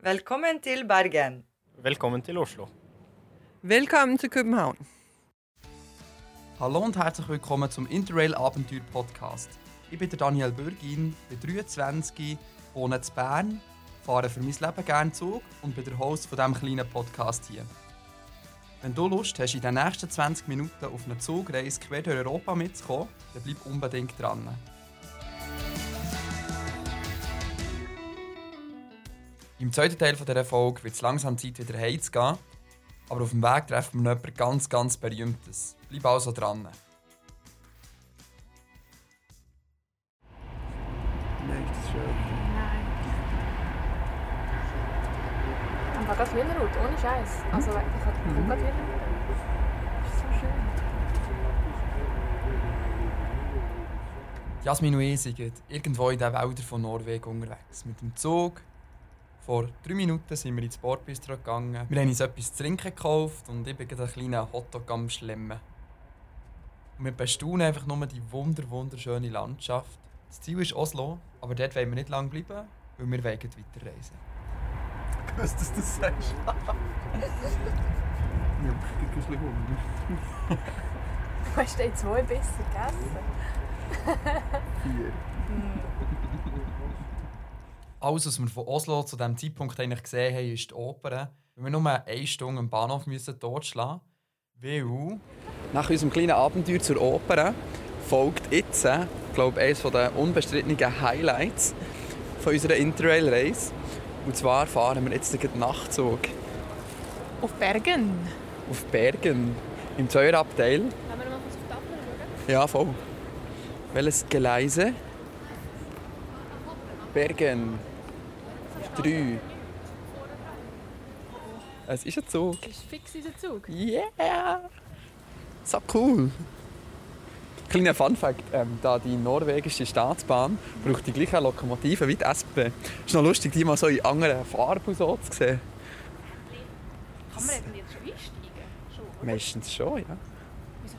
Velkommen til Bergen. Velkommen til Oslo. Willkommen zu København. Hallo und herzlich willkommen zum Interrail Abenteuer Podcast. Ich bin der Daniel Bürgin, bin 23, wohne in Bern, fahre für mein Leben gerne Zug und bin der Host von diesem kleinen Podcast hier. Wenn du Lust hast, in den nächsten 20 Minuten auf eine Zugreise quer durch Europa mitzukommen, dann bleib unbedingt dran. Im zweiten Teil dieser Folge wird es langsam Zeit, wieder heimzugehen. Aber auf dem Weg treffen wir noch jemanden ganz, ganz Berühmtes. Bleib also dran. Nein. Aber ganz Hühnerhaut, ohne Scheiß. Also, ich habe gerade Hühnerhaut. Das ist so schön. Jasmin und ich sind irgendwo in den Wäldern von Norwegen unterwegs. Mit dem Zug. Vor drei Minuten sind wir ins Sportbistro gegangen. Wir haben uns etwas zu trinken gekauft und ich bin gerade einen kleinen Hotdog am Schlemmen. Und wir bestaunen einfach nur die wunder wunderschöne Landschaft. Das Ziel ist Oslo, aber dort wollen wir nicht lange bleiben, weil wir wollen weiterreisen. Was dass du das sagst. ja, ich krieg ein bisschen Hunger. Du hast den zwei besser gegessen. Vier. Alles, was wir von Oslo zu diesem Zeitpunkt eigentlich gesehen haben, ist die Oper. Wir nur eine Stunde am Bahnhof müssen totschlagen mussten. Nach unserem kleinen Abenteuer zur Oper folgt jetzt, äh, glaube ich, eines der unbestrittenen Highlights von unserer Interrail-Reise. Und zwar fahren wir jetzt den Nachtzug Auf Bergen. auf Bergen im Zweierabteil. Können wir mal kurz auf die Tafel schauen? Ja, voll. Welches Gleise? Bergen. Drei. Es ist ein Zug. Das ist fix unser Zug. Yeah! So cool! Kleiner Funfact: ähm, da die norwegische Staatsbahn braucht die gleichen Lokomotiven wie die SP. Ist noch lustig, die mal so in anderen Farben so zu sehen. Kann man denn jetzt schon einsteigen? Schon? Meistens schon, ja. Wieso.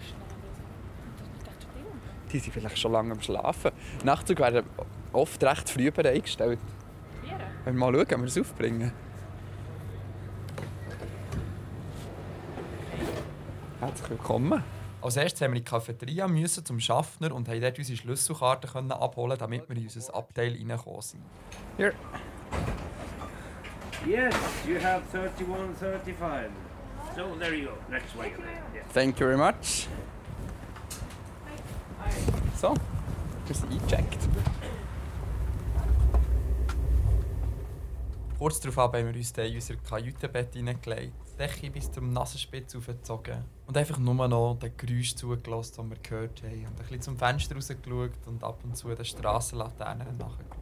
Die sind vielleicht schon lange am Schlafen. Nachtzug werden oft recht früh bereitgestellt. Wenn wir mal schauen, ob wir es aufbringen. Herzlich willkommen. Als erstes haben wir in die Cafeteria müssen zum Schaffner und haben dort unsere Schlüsselkarte können abholen, damit wir in unser Abteil reingekommen sind. Hier. Yes, you have 31, 35. So there you go. Next way. Yeah. Thank you very much. So, wir sind eingecheckt. Kurz darauf haben wir uns in unser Kajütenbett hineingelegt, die Decke bis zum Nasenspitz aufgezogen und einfach nur noch den Geräusch zugelassen, die wir gehört haben. Und ein bisschen zum Fenster rausgeschaut und ab und zu den Strassenlaternen nachgeschaut.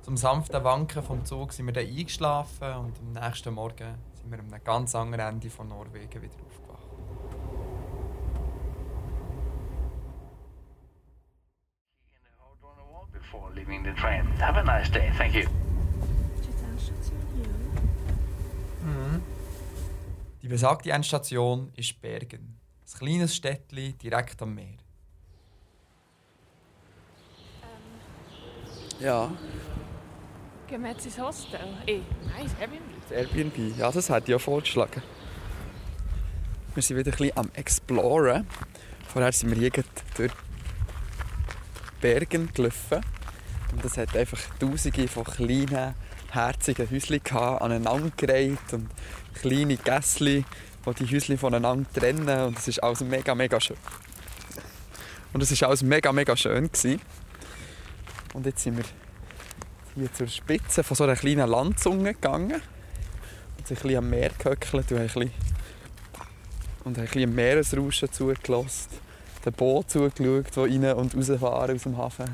Zum sanften Wanken vom Zug sind wir dann eingeschlafen und am nächsten Morgen sind wir am ganz anderen Ende von Norwegen wieder aufgewacht. Before leaving the train. Have a nice day. Thank you. Die besagte Endstation ist Bergen. Ein kleines Städtchen direkt am Meer. Ja, Gehen wir jetzt ins Hostel? Eh, nein, ins Airbnb. das Airbnb. Ja, das ich ja vorgeschlagen. Wir sind wieder ein bisschen am Exploren. Vorher sind wir hier gerade durch Bergen gelaufen. Und es hat einfach tausende von kleinen, herzigen Häuschen gehabt, aneinandergereiht und kleine Gässchen, die die Häuschen voneinander trennen. Und es ist alles mega, mega schön. Und es war alles mega, mega schön. Gewesen. Und jetzt sind wir hier zur Spitze von so einer kleinen Landzunge gegangen. Und sind ein bisschen am Meer gehöckelt und haben ein bisschen, und Meeresrauschen zugelassen. Den Boot zugeschaut, die rein und rausfahren aus dem Hafen.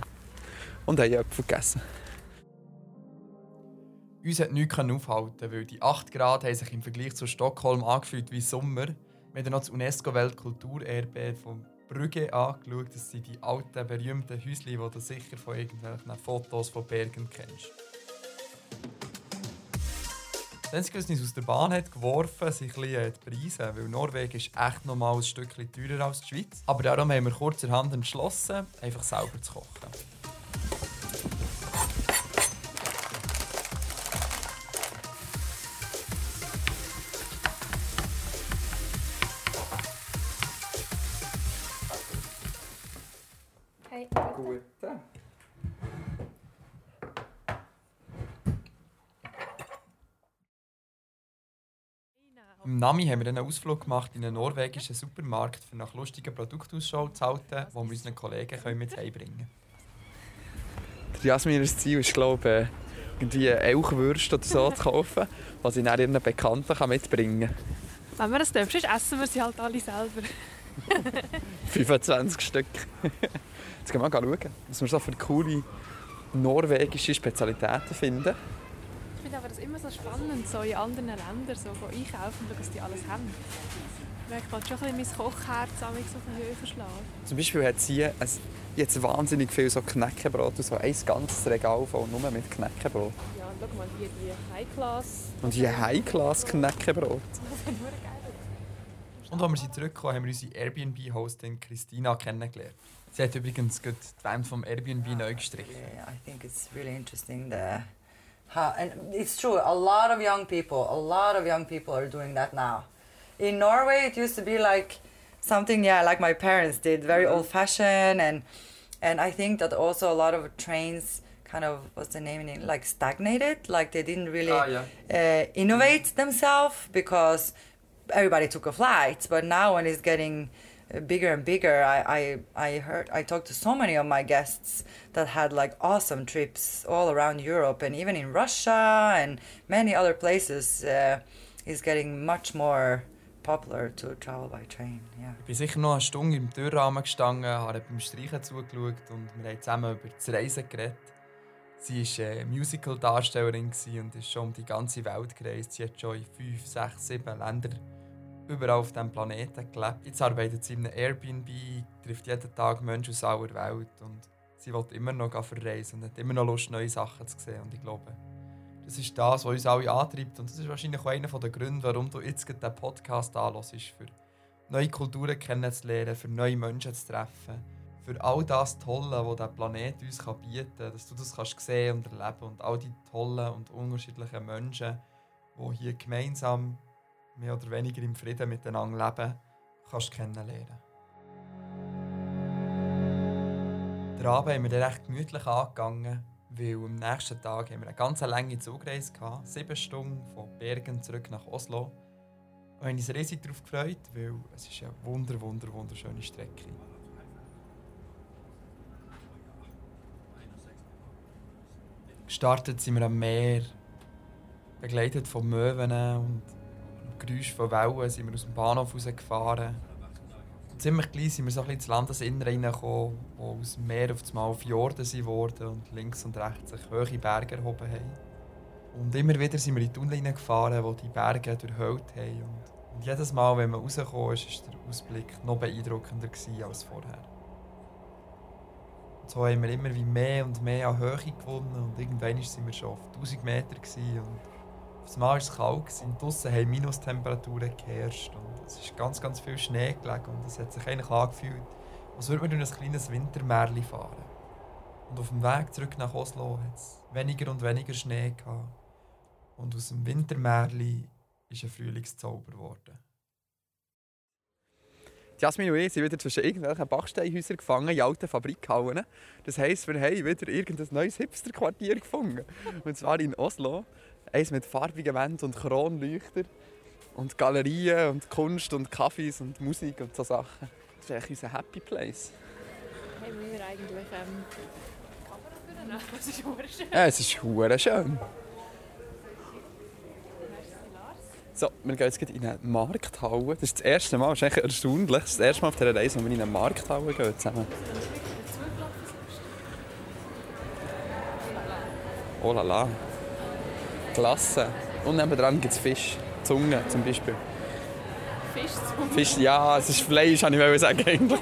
Und haben Äpfel gegessen. Uns hat nichts aufhalten, weil die 8 Grad haben sich im Vergleich zu Stockholm angefühlt wie Sommer. Wir haben noch das UNESCO-Weltkulturerbe von Brügge angeschaut. Das sind die alten, berühmten Häuschen, die du sicher von irgendwelchen Fotos von Bergen kennst. Das Einzige, was uns aus der Bahn hat geworfen sind ein bisschen äh, die Preise, weil Norwegen ist echt noch mal ein Stückchen teurer als die Schweiz. Aber darum haben wir kurzerhand entschlossen, einfach selber zu kochen. Gute. Im Nami haben wir dann einen Ausflug gemacht in einen norwegischen Supermarkt, um nach lustigen Produktausschau zu halten, die wir unseren Kollegen können mit heimbringen können. Jasminers Ziel ist, glaube ich, irgendwie Elchwürste oder so zu kaufen, was sie dann ihren Bekannten kann mitbringen Wenn wir das dürfen, essen wir sie halt alle selber. Kann. 25 Stück. Jetzt gehen wir mal schauen, was wir so für coole norwegische Spezialitäten finden. Ich finde aber das immer so spannend, so in anderen Ländern so einkaufen und was die alles haben. Ich kann schon ein bisschen mein Kochherz so von Höhe schlagen. Zum Beispiel hat sie ein, jetzt wahnsinnig viel so Knäckebrot so ein ganzes Regal voll nur mit Knäckebrot. Ja, und schau mal hier die High-Class. Und hier High-Class-Knäckebrot. Das ist nur geil. Und als wir sie zurückkamen, haben wir unsere Airbnb-Hostin Christina kennengelernt. Sie hat übrigens gerade die Wände vom Airbnb neu gestrichen. Yeah, I think it's really interesting the how and it's true. A lot of young people, a lot of young people are doing that now. In Norway, it used to be like something, yeah, like my parents did, very old-fashioned, and and I think that also a lot of trains kind of what's the name in like stagnated, like they didn't really Ah, yeah. uh, innovate themselves because everybody took a flight. But now when it's getting uh, bigger and bigger, I, I, I heard I talked to so many of my guests that had like awesome trips all around Europe and even in Russia and many other places. Uh, is getting much more popular to travel by train. Yeah. Ich bin sicher noch eine Stunde im Türrahmen gestanden, habe beim Streichen zugeschaut und wir haben zusammen über das Reisen geredet. Sie war äh, Musical-Darstellerin und ist schon um die ganze Welt gereist. Sie hat schon in fünf, sechs, sieben Ländern überall auf diesem Planeten gelebt. Jetzt arbeitet sie in einem Airbnb, trifft jeden Tag Menschen aus aller Welt und sie will immer noch verreisen und hat immer noch Lust, neue Sachen zu sehen. Und ich glaube, das ist das, was uns alle antreibt. Und das ist wahrscheinlich auch einer der Gründe, warum du jetzt diesen Podcast anhörst, für neue Kulturen kennenzulernen, für neue Menschen zu treffen, für all das Tolle, was der Planet uns kann bieten kann, dass du das kannst sehen und erleben und all die tollen und unterschiedlichen Menschen, die hier gemeinsam mehr oder weniger im Frieden miteinander leben, kannst kennenlernen. Den Abend haben wir dann recht gemütlich angegangen, weil am nächsten Tag haben wir eine ganz lange Zugreise gehabt, sieben Stunden von Bergen zurück nach Oslo. Und haben uns riesig darauf gefreut, weil es ist eine wunder, wunder, wunderschöne Strecke. Gestartet sind wir am Meer, begleitet von Möwen und Geräusch von Wellen sind wir aus dem Bahnhof rausgefahren. Ziemlich gleich sind wir so ein ins Landesinnere reingekommen, wo aus dem Meer auf einmal Fjorde sind worden und links und rechts sich hohe Berge erhoben haben. Und immer wieder sind wir in Tunnel hineingefahren, die die Berge durchhüllt haben. Und, und jedes Mal, wenn man rausgekommen ist, war der Ausblick noch beeindruckender als vorher. Und so haben wir immer wie mehr und mehr an Höhe gewonnen und irgendwann sind wir schon auf 1000 Meter und auf einmal war es kalt und draussen haben Minustemperaturen geherrscht und es ist ganz, ganz viel Schnee gelegen und es hat sich eigentlich angefühlt, als würde man durch ein kleines Wintermärchen fahren. Und auf dem Weg zurück nach Oslo hat es weniger und weniger Schnee gehabt und aus dem Wintermärchen ist ein Frühlingszauber geworden. Jasmin und ich sind wieder zwischen irgendwelchen Backsteinhäusern gefangen in alten Fabrikhallen. Das heisst, wir haben wieder irgendein neues Hipsterquartier gefunden. Und zwar in Oslo. Eins mit farbigen Wänden und Kronleuchter. Und Galerien und Kunst und Kaffees und Musik und so Sachen. Das ist eigentlich unser Happy Place. Haben wir eigentlich ähm, Kamera führen? Das ist schön. Ja, es ist hure schön. So, wir gehen jetzt in eine Markthalle. Das ist das erste Mal, das ist eigentlich erstaunlich. Das ist das erste Mal auf dieser Reise, wo wir in eine Markthalle gehen zusammen. Oh la la. Klasse. Und nebenan gibt es Fisch. Zunge zum Beispiel. Fisch zum Fisch, ja, es ist Fleisch, habe ich wollte sagen. eigentlich.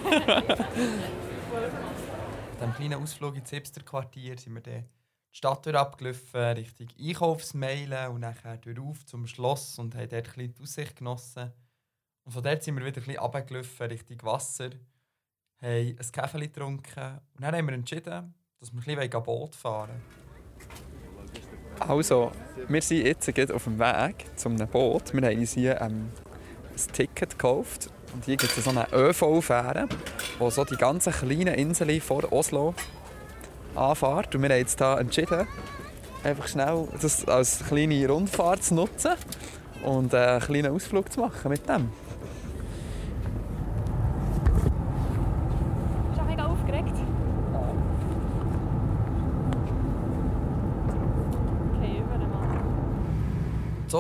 Nach diesem kleinen Ausflug ins Hipsterquartier sind wir dann die Stadt abgelaufen, Richtung Einkaufsmeilen und nachher durch zum Schloss und haben dort ein bisschen die Aussicht genossen. Und von dort sind wir wieder ein bisschen runtergelaufen Richtung Wasser, haben ein Kaffee getrunken und dann haben wir entschieden, dass wir ein bisschen Boot fahren wollen. Also, wir sind jetzt auf dem Weg zu einem Boot. Wir haben uns hier ähm, ein Ticket gekauft. Und hier gibt es so eine ÖV-Fähre, die so die ganzen kleinen Inseln vor Oslo anfährt. Und wir haben jetzt hier entschieden, einfach schnell das als kleine Rundfahrt zu nutzen und äh, einen kleinen Ausflug zu machen mit dem. Bist du auch mega aufgeregt? Okay, über einmal.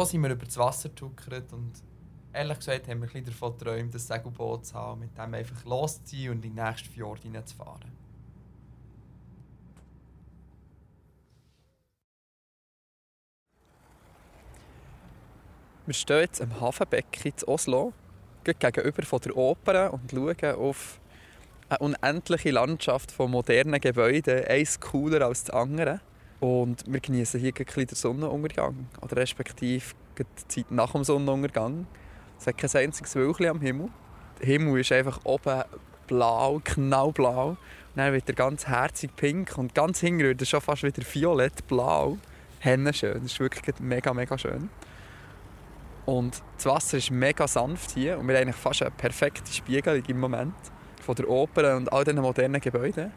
So sind wir über das Wasser getuckert und ehrlich gesagt haben wir davon geträumt, ein Segelboot zu haben, mit dem einfach loszuziehen und in den nächsten Fjord hineinzufahren. Wir stehen jetzt am Hafenbecken in Oslo, gegenüber von der Oper und schauen auf eine unendliche Landschaft von modernen Gebäuden, eins cooler als das andere. Und wir genießen hier ein den Sonnenuntergang, oder respektive die Zeit nach dem Sonnenuntergang. Es hat kein einziges Wölkchen am Himmel. Der Himmel ist einfach oben blau, knallblau. Und dann wird er ganz herzig pink und ganz hinten wird er schon fast wieder violett-blau. Hennenschön, das ist wirklich mega, mega schön. Und das Wasser ist mega sanft hier und wir haben eigentlich fast eine perfekte Spiegelung im Moment von der Oper und all diesen modernen Gebäuden.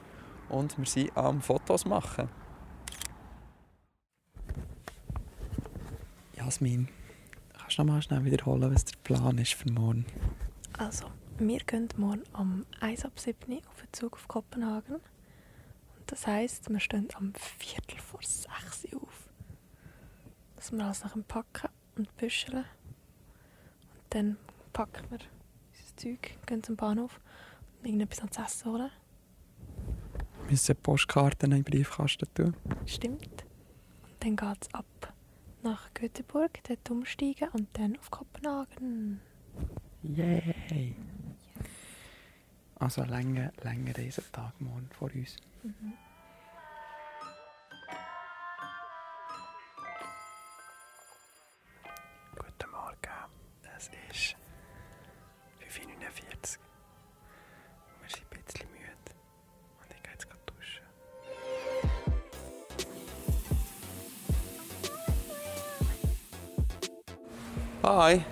Und wir sind am Fotos machen. Jasmin, kannst du noch mal schnell wiederholen, was der Plan ist für morgen? Also, wir gehen morgen am 1 ab 7 Uhr auf den Zug auf Kopenhagen. Und das heisst, wir stehen am Viertel vor 6 Uhr auf. Dass wir alles nach dem Packen und Büscheln. Und dann packen wir unser Zeug, gehen zum Bahnhof und irgendetwas ans Essen holen. Wir müssen Postkarten in den Briefkasten tun. Stimmt. Und dann geht es ab nach Göteborg, dort umsteigen und dann auf Kopenhagen. Yay! Also ein langer, langer Reisetag morgen vor uns. Guten Hi!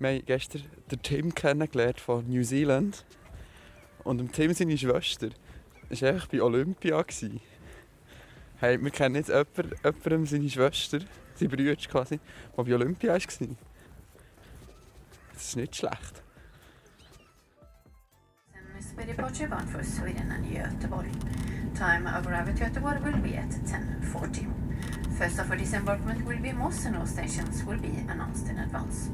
Wir haben gestern den Tim kennengelernt von New Zealand. Und Tim seine Schwester war einfach bei Olympia. Hey, wir kennen jetzt jemanden, jemandem seine Schwester, seine Brüder quasi, der bei Olympia war. Das ist nicht schlecht. Bound for Sweden and Göteborg. Time of arrival to Göteborg will be at 10.40. First of for disembarkment will be Moss and all stations will be announced in advance.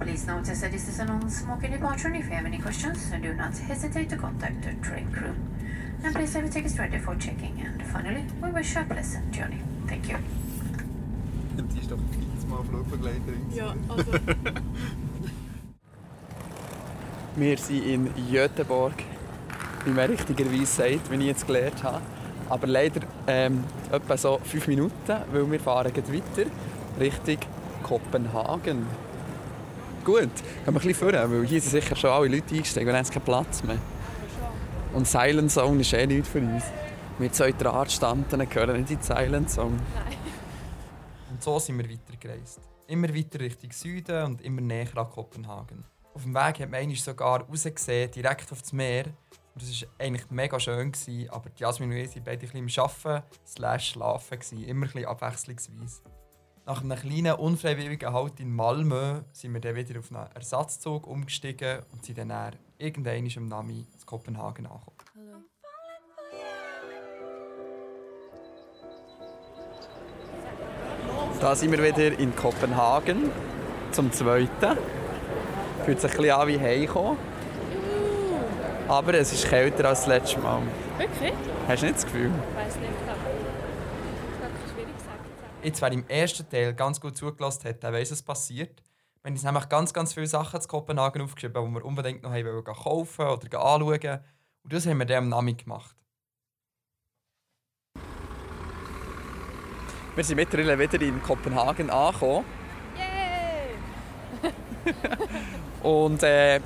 Please notice that this is a non-smoking departure and if you have any questions, do not hesitate to contact the train crew. And please have your tickets ready for checking. And finally, we wish you a pleasant journey. Thank you. Die ist doch x-mal Flugbegleiterin. Ja, also. Wir sind in Göteborg, wie man richtigerweise sagt, wie ich jetzt gelernt habe. Aber leider ähm, etwa so fünf Minuten, weil wir fahren gleich weiter Richtung Kopenhagen. Gut, gehen wir ein bisschen vorne, weil hier sind sicher schon alle Leute eingestiegen und haben jetzt keinen Platz mehr. Und Silent Zone ist eh nichts für uns. Wir zwei Drahtstanden gehören nicht in die Silent Zone. Und so sind wir weitergereist. Immer weiter Richtung Süden und immer näher an Kopenhagen. Auf dem Weg hat man sogar rausgesehen, direkt auf das Meer. Und das war eigentlich mega schön, gewesen, aber die Jasmin und ich waren beide ein bisschen Arbeiten slash Schlafen. Gewesen, immer ein abwechslungsweise. Nach einem kleinen unfreiwilligen Halt in Malmö sind wir dann wieder auf einen Ersatzzug umgestiegen und sind dann, dann irgendwann am Nami in Kopenhagen angekommen. Da sind wir wieder in Kopenhagen zum zweiten. Fühlt sich ein bisschen an wie heimkommen. Aber es ist kälter als das letzte Mal. Wirklich? Hast du nicht das Gefühl? Ich weiß nicht, aber das ist schwierig gesagt. Jetzt, wer im ersten Teil ganz gut zugelassen hat, der weiss, was passiert. Wir haben uns nämlich ganz, ganz viele Sachen zu Kopenhagen aufgeschrieben, die wir unbedingt noch haben kaufen oder anschauen. Und das haben wir dann am Nami gemacht. Wir sind mittlerweile wieder in Kopenhagen angekommen. Yay! Und äh,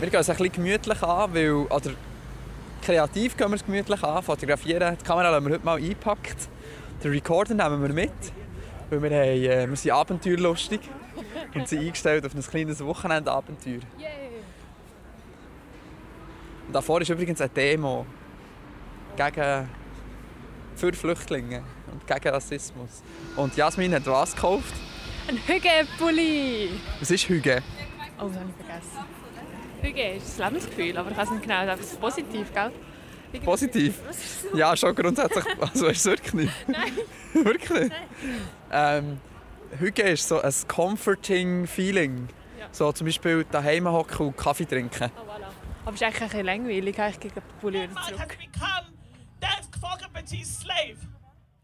wir gehen es ein bisschen gemütlich an, weil, oder kreativ gehen wir es gemütlich an, fotografieren. Die Kamera haben wir heute mal eingepackt. Den Recorder nehmen wir mit, weil wir, haben, äh, wir sind abenteuerlustig. und sind eingestellt auf ein kleines Wochenendabenteuer. Und davor ist übrigens eine Demo gegen für Flüchtlinge und gegen Rassismus. Und Jasmin hat was gekauft? Ein Hügge-Pulli. Was ist Hüge? Oh, das habe ich vergessen. Hügge ist das Lebensgefühl, aber ich weiß nicht genau, das ist positiv, gell? Irgendwie- Positiv? Ja, schon grundsätzlich. Also ist es wirklich nicht. Nein. wirklich? Ähm, Hüge ist so ein comforting Feeling. Ja. So zum Beispiel daheim hocken und Kaffee trinken. Oh, voilà. Aber es ist eigentlich ein bisschen langweilig. Ich wieder man has zurück.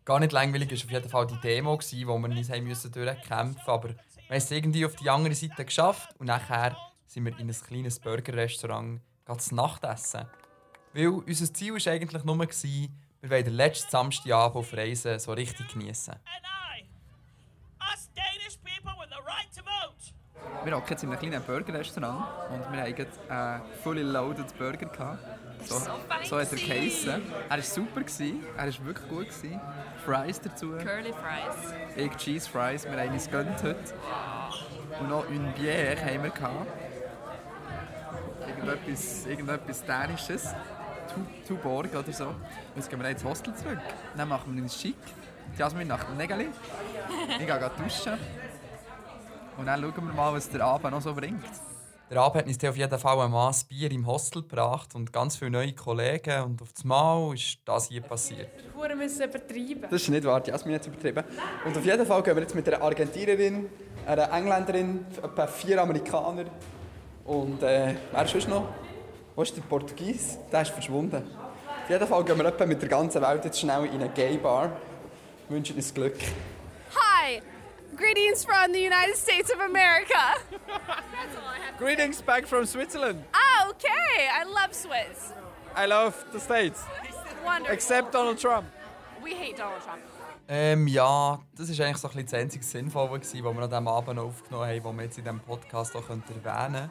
Gar nicht langweilig war auf jeden Fall die Demo, wo wir uns durchkämpfen mussten. Aber wir haben es irgendwie auf die andere Seite geschafft und nachher sind wir in ein kleines Burgerrestaurant gerade zu Nacht essen. Weil unser Ziel war eigentlich nur, gewesen, wir wollen den letzten Samstagabend auf Reisen so richtig genießen. Right Wir hocken jetzt in einem kleinen Burgerrestaurant und wir hatten einen fully loaded Burger. Gehabt. So, so hat er geheissen. Er war super, gewesen. er war wirklich gut. Gewesen. Fries dazu. Curly Fries. Egg Cheese Fries, wir haben uns gönnt heute. Und noch une Bière haben wir gehabt. Irgendetwas, irgendetwas Dänisches. Tu- Tuborg oder so. Jetzt gehen wir ins Hostel zurück. Dann machen wir uns schick. Jasmin nach dem Nägeli. Ich gehe duschen. Und dann schauen wir mal, was der Abend noch so bringt. Der Abend hat uns auf jeden Fall ein Maß Bier im Hostel gebracht und ganz viele neue Kollegen. Und auf das Mal ist das hier passiert. Wir müssen übertreiben. Das ist nicht wahr, Jasmin hat es übertrieben. Und auf jeden Fall gehen wir jetzt mit einer Argentinerin, einer Engländerin, etwa vier Amerikaner und äh, wer ist sonst noch? Wo ist der Portugies? Der ist verschwunden. Auf jeden Fall gehen wir etwa mit der ganzen Welt jetzt schnell in eine Gay-Bar. Wünschen uns Glück. Hi! Greetings from the United States of America. Greetings back from Switzerland. Ah, okay. I love Swiss. I love the States, Wonderful. Donald Trump. We hate Donald Trump. Ähm, ja, das war eigentlich so ein bisschen das einzige Sinnvolle, gewesen, was wir an diesem Abend aufgenommen haben, was wir jetzt in diesem Podcast auch erwähnen können.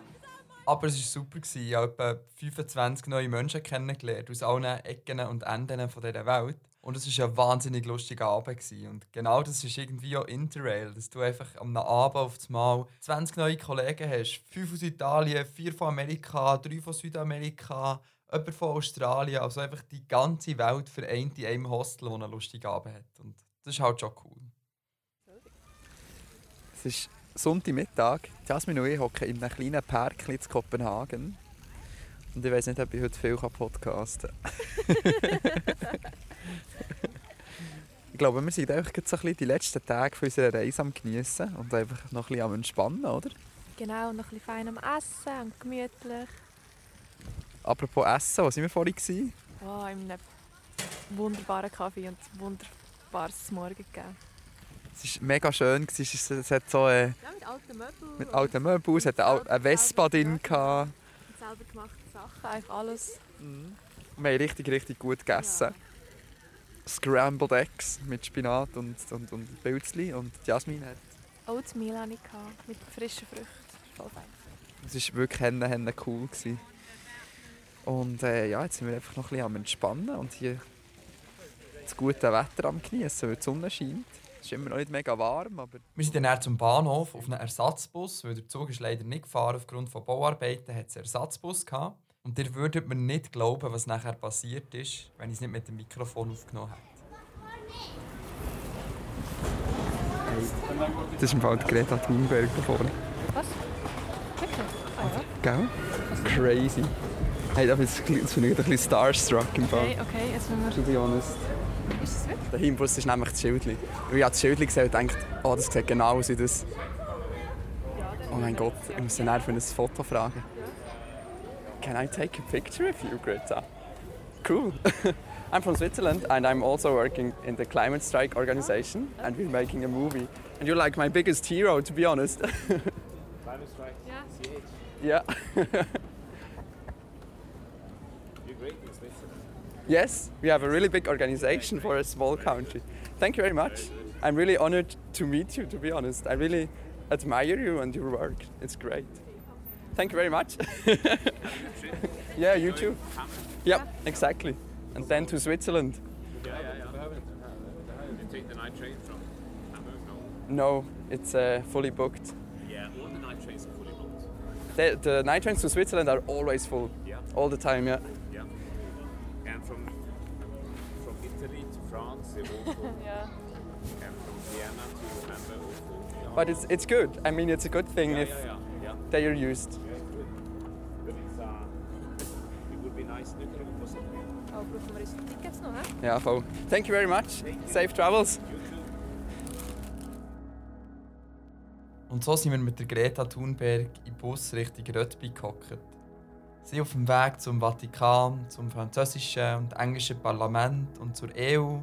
Aber es war super. gewesen. Ich habe etwa 25 neue Menschen kennengelernt, aus allen Ecken und Enden von dieser Welt. Und es war ein wahnsinnig lustiger Abend. Gewesen. Und genau das ist irgendwie auch Interrail, dass du einfach am Abend auf das Mal 20 neue Kollegen hast. Fünf aus Italien, vier von Amerika, drei von Südamerika, jemand von Australien. Also einfach die ganze Welt vereint in einem Hostel, das einen lustigen Abend hat. Und das ist halt schon cool. Es ist Sonntagmittag. Jasmin und ich hocken in einem kleinen Park in Kopenhagen. Und ich weiß nicht, ob ich heute viel podcasten kann. ich glaube, wir sind einfach jetzt so ein bisschen die letzten Tage von unserer Reise am Geniessen und einfach noch ein bisschen am Entspannen, oder? Genau, noch ein bisschen fein am Essen und gemütlich. Apropos Essen, wo waren wir vorhin? Oh, in einem wunderbaren Kaffee und wunderbares Morgen gegeben. Es war mega schön. Es es hat so äh, Ja, mit alten Möbeln. mit alten Möbeln, es hat eine, eine Vespa drin. selber gemachte Sachen, einfach alles. Wir haben richtig, richtig gut gegessen. Scrambled Eggs mit Spinat und, und, und Pilzli. Und Jasmin hat Oatmeal hatte ich, gehabt, mit frischen Früchten. Voll fein. Es war wirklich henne, henne cool. Gewesen. Und äh, ja, jetzt sind wir einfach noch ein bisschen am Entspannen und hier das gute Wetter am Genießen, weil die Sonne scheint. Es ist immer noch nicht mega warm, aber Wir sind dann zum Bahnhof auf einem Ersatzbus, weil der Zug ist leider nicht gefahren aufgrund von Bauarbeiten, hat es einen Ersatzbus gehabt. Und ihr würdet mir nicht glauben, was nachher passiert ist, wenn ich es nicht mit dem Mikrofon aufgenommen hätte. das ist im Fall Greta Thunberg da vorne. Was? Wirklich? Ah ja. Gell? Crazy. Hey, das ist- das finde ich ein bisschen starstruck im Fall. Okay, okay, jetzt müssen wir... To be honest. Ist es wirklich? Der ist nämlich das Schildli. Und ich habe das Schildli gesehen und dachte, oh, das sieht genau aus wie das. Oh mein Gott, ich muss den für ein Foto fragen. Can I take a picture of you, Greta? Cool. I'm from Switzerland and I'm also working in the climate strike organization and we're making a movie. And you're like my biggest hero, to be honest. Climate strike. Ja. yeah. You're great in Switzerland. Yes, we have a really big organization for a small country. Thank you very much. I'm really honored to meet you, to be honest. I really admire you and your work. It's great. Thank you very much. yeah, you too. Yep, exactly. And then to Switzerland. Yeah, yeah, yeah. You take the night train from Hamburg, no? No, it's uh, fully booked. Yeah. All the night trains are fully booked. The, the night trains to Switzerland are always full. Yeah. All the time, yeah. Yeah. And from from Italy to France, they're all full. Yeah. And from Vienna to Hamburg, all full. But it's, it's good. I mean, it's a good thing yeah, if yeah, yeah, yeah. They are used. Uh, it would be nice if it wasn't. Ja, voll. Thank you very much. Safe travels. You. Und so sind wir mit der Greta Thunberg im Bus Richtung Rötby gehockt. Sie auf dem Weg zum Vatikan, zum französischen und englischen Parlament und zur EU,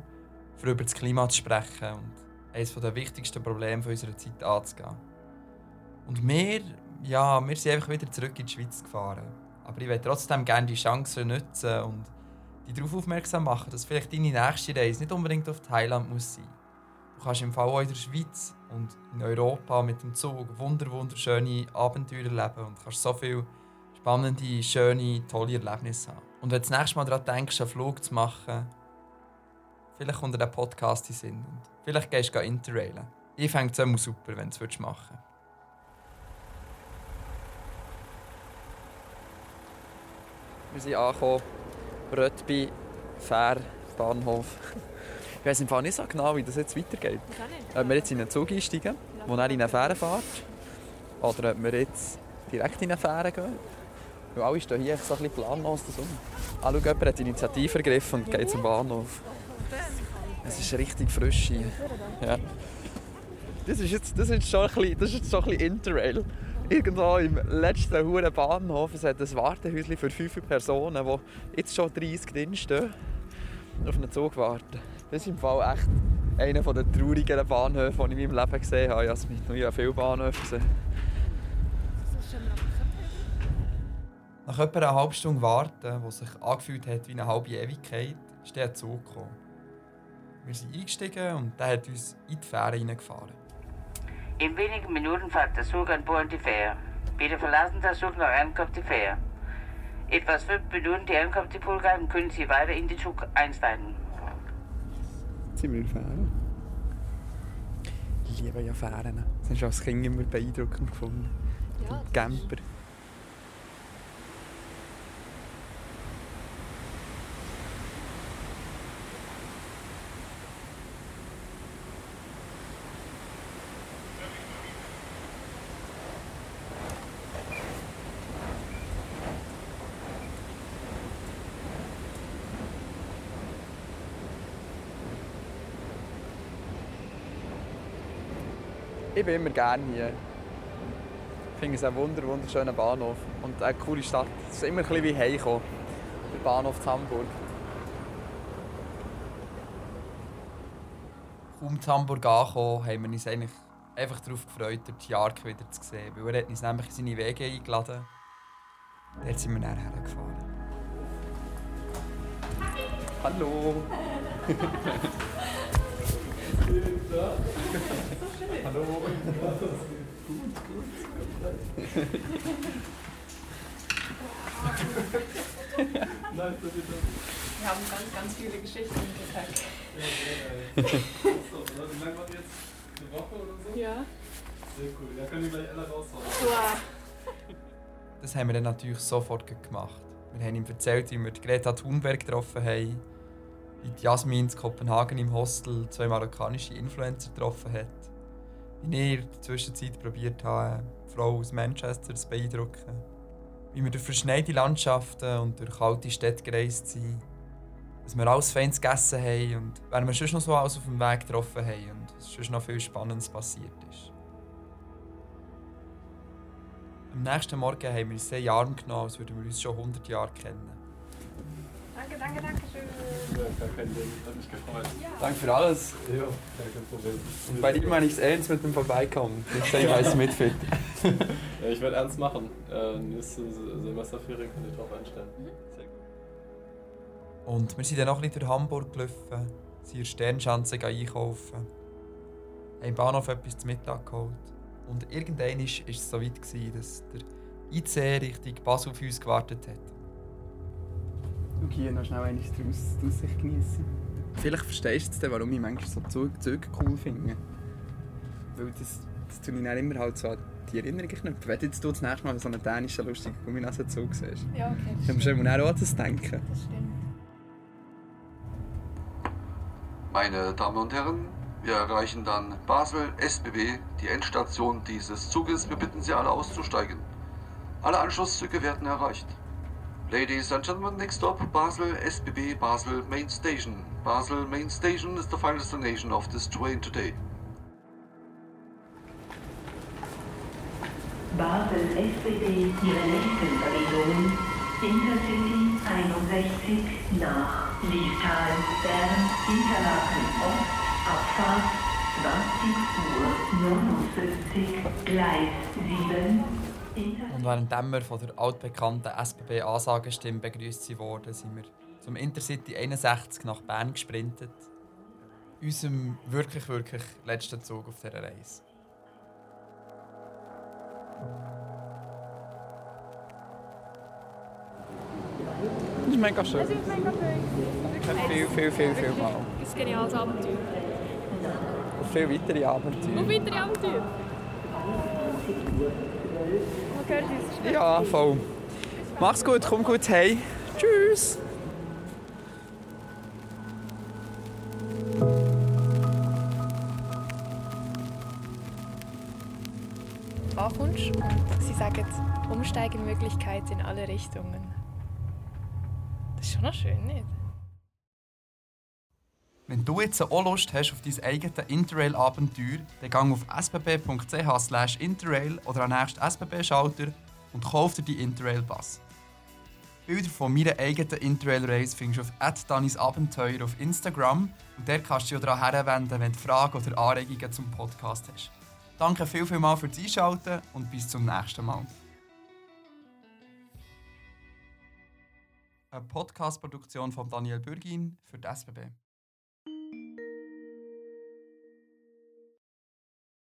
für über das Klima zu sprechen und eines der wichtigsten Probleme unserer Zeit anzugehen. Und wir, ja, wir sind einfach wieder zurück in die Schweiz gefahren. Aber ich möchte trotzdem gerne die Chance nutzen und dich darauf aufmerksam machen, dass vielleicht deine nächste Reise nicht unbedingt auf Thailand muss sein. Du kannst im Fall auch in der Schweiz und in Europa mit dem Zug wunder wunderschöne Abenteuer erleben und kannst so viele spannende, schöne, tolle Erlebnisse haben. Und wenn du das nächste Mal daran denkst, einen Flug zu machen, vielleicht kommt dir der Podcast in und vielleicht gehst du interrailen. Ich fände es immer super, wenn du es machen würdest. Wir sind angekommen. Rötby, Fähr, Bahnhof. Ich weiß im Fall nicht so genau, wie das jetzt weitergeht. Ob wir jetzt in einen Zug einsteigen, der dann in eine Fähre fährt. Oder ob wir jetzt direkt in eine Fähre gehen. Weil alle stehen hier so ein bisschen planlos um. Ah, schau, jemand hat die Initiative ergriffen und geht zum Bahnhof. Es ist richtig frisch hier. Ja. Das ist jetzt, das ist schon ein bisschen, das ist jetzt schon ein bisschen Interrail. Irgendwo im letzten Huren Bahnhof es hat ein Wartehäuschen für fünf Personen, die jetzt schon 30 drin auf einen Zug warten. Das ist im Fall echt einer der traurigeren Bahnhöfe, die ich in meinem Leben gesehen habe. Ich habe nie viele Bahnhöfe gesehen. Nach etwa einer halben Stunde Warten, die sich angefühlt hat wie eine halbe Ewigkeit, ist der Zug gekommen. Wir sind eingestiegen und der hat uns in die Fähre hineingefahren. In wenigen Minuten fährt der Zug an Bord die Fähre. Bitte verlassen den Zug nach Ankunft die Fähre. Etwas fünf Minuten die Ankunft die Polgheim können Sie weiter in den Zug einsteigen. In Fähren. Ich liebe ja Fähren. Das habe ich als Kind immer beeindruckend gefunden. Ja, Die Camper. Ich bin immer gerne hier. Ich finde es ein wunder, wunderschöner Bahnhof und eine coole Stadt. Es ist immer ein bisschen wie heimkommen. Der Bahnhof zu Hamburg. Kaum zu Hamburg angekommen, haben wir uns eigentlich einfach darauf gefreut, dort Jark wieder zu sehen. Weil er hat uns nämlich in seine Wege eingeladen. Dort sind wir dann hergefahren. Hallo! Hallo! Wir haben ganz, ganz viele Geschichten im Gepäck. Wie lange ihr jetzt? Eine Woche oder so? Ja. Sehr cool. Da können wir gleich alle raushauen. Wow. Das haben wir dann natürlich sofort gemacht. Wir haben ihm erzählt, wie wir die Greta Thunberg getroffen haben, wie die Jasmin in Kopenhagen im Hostel zwei marokkanische Influencer getroffen hat, wie ich in der Zwischenzeit probiert habe, Frau aus Manchester zu beeindrucken, wie wir durch verschneite Landschaften und durch kalte Städte gereist sind, dass wir alles Feines gegessen haben und wer wir sonst noch so alles auf dem Weg getroffen haben und was sonst noch viel Spannendes passiert ist. Am nächsten Morgen haben wir uns sehr Arm genommen, als würden wir uns schon 100 Jahre kennen. Danke, danke, danke schön. Ja, gar kein Ding. Hat mich gefreut. Danke für alles. Ja, gar kein Problem. Und bei dir meine ich es ernst mit dem Vorbeikommen. Ich sehe, als mitfit. Ja, ich werde ernst machen. Äh, nächste Se- Semesterferien könnt ihr drauf einstellen. Sehr gut. Und wir sind dann noch ein bisschen durch Hamburg gelaufen, sind in Sternschanze einkaufen, haben im Bahnhof etwas zum Mittag geholt. Und irgendwann war es so weit, gewesen, dass der IC Richtung Basel auf uns gewartet hat. Schau hier noch schnell eines die Aus- die Aussicht genießen. Vielleicht verstehst du jetzt, dann, warum ich manchmal so Züge, Züge cool finde. Weil das, das tue ich dann immer halt so an die Erinnerung geknüpft. Wenn jetzt du das nächste Mal so einen dänischen lustigen Gumminasenzug siehst, Ja, okay. dann musst du immer auch an das denken. Das stimmt. Meine Damen und Herren, wir erreichen dann Basel SBB, die Endstation dieses Zuges. Wir bitten Sie alle auszusteigen. Alle Anschlusszüge werden erreicht. Ladies and gentlemen, next stop Basel SBB Basel Main Station. Basel Main Station is the final destination of this train today. Basel SBB, Ihre nächsten Verbindungen. Intercity 61 nach Liestal, Bern, Interlaken Ost, Abfahrt 20 Uhr 59, Gleis 7, Und während wir von der altbekannten SBB-Ansagestimme begrüßt wurden, sind wir zum Intercity 61 nach Bern gesprintet. Unserem wirklich, wirklich letzten Zug auf dieser Reise. Das ist mega schön. Es ist mega schön. Viel, viel, viel, viel mal. Ein geniales Abenteuer. Und viel weitere Abenteuer. Und weitere Abenteuer. Ja, voll. Mach's gut, komm gut hey. Tschüss. ankommst und sie sagen Umsteigemöglichkeit in alle Richtungen. Das ist schon noch schön, nicht? Wenn du jetzt auch Lust hast auf dein eigenes Interrail-Abenteuer, dann gang auf sbb.ch interrail oder an nächsten SBB-Schalter und kauf dir die Interrail-Pass. Bilder von meiner eigenen Interrail-Reise findest du auf @danisabenteuer auf Instagram und dort kannst du dich daran herwenden, wenn du Fragen oder Anregungen zum Podcast hast. Danke viel, viel mal fürs Einschalten und bis zum nächsten Mal. Eine Podcast-Produktion von Daniel Bürgin für die SBB.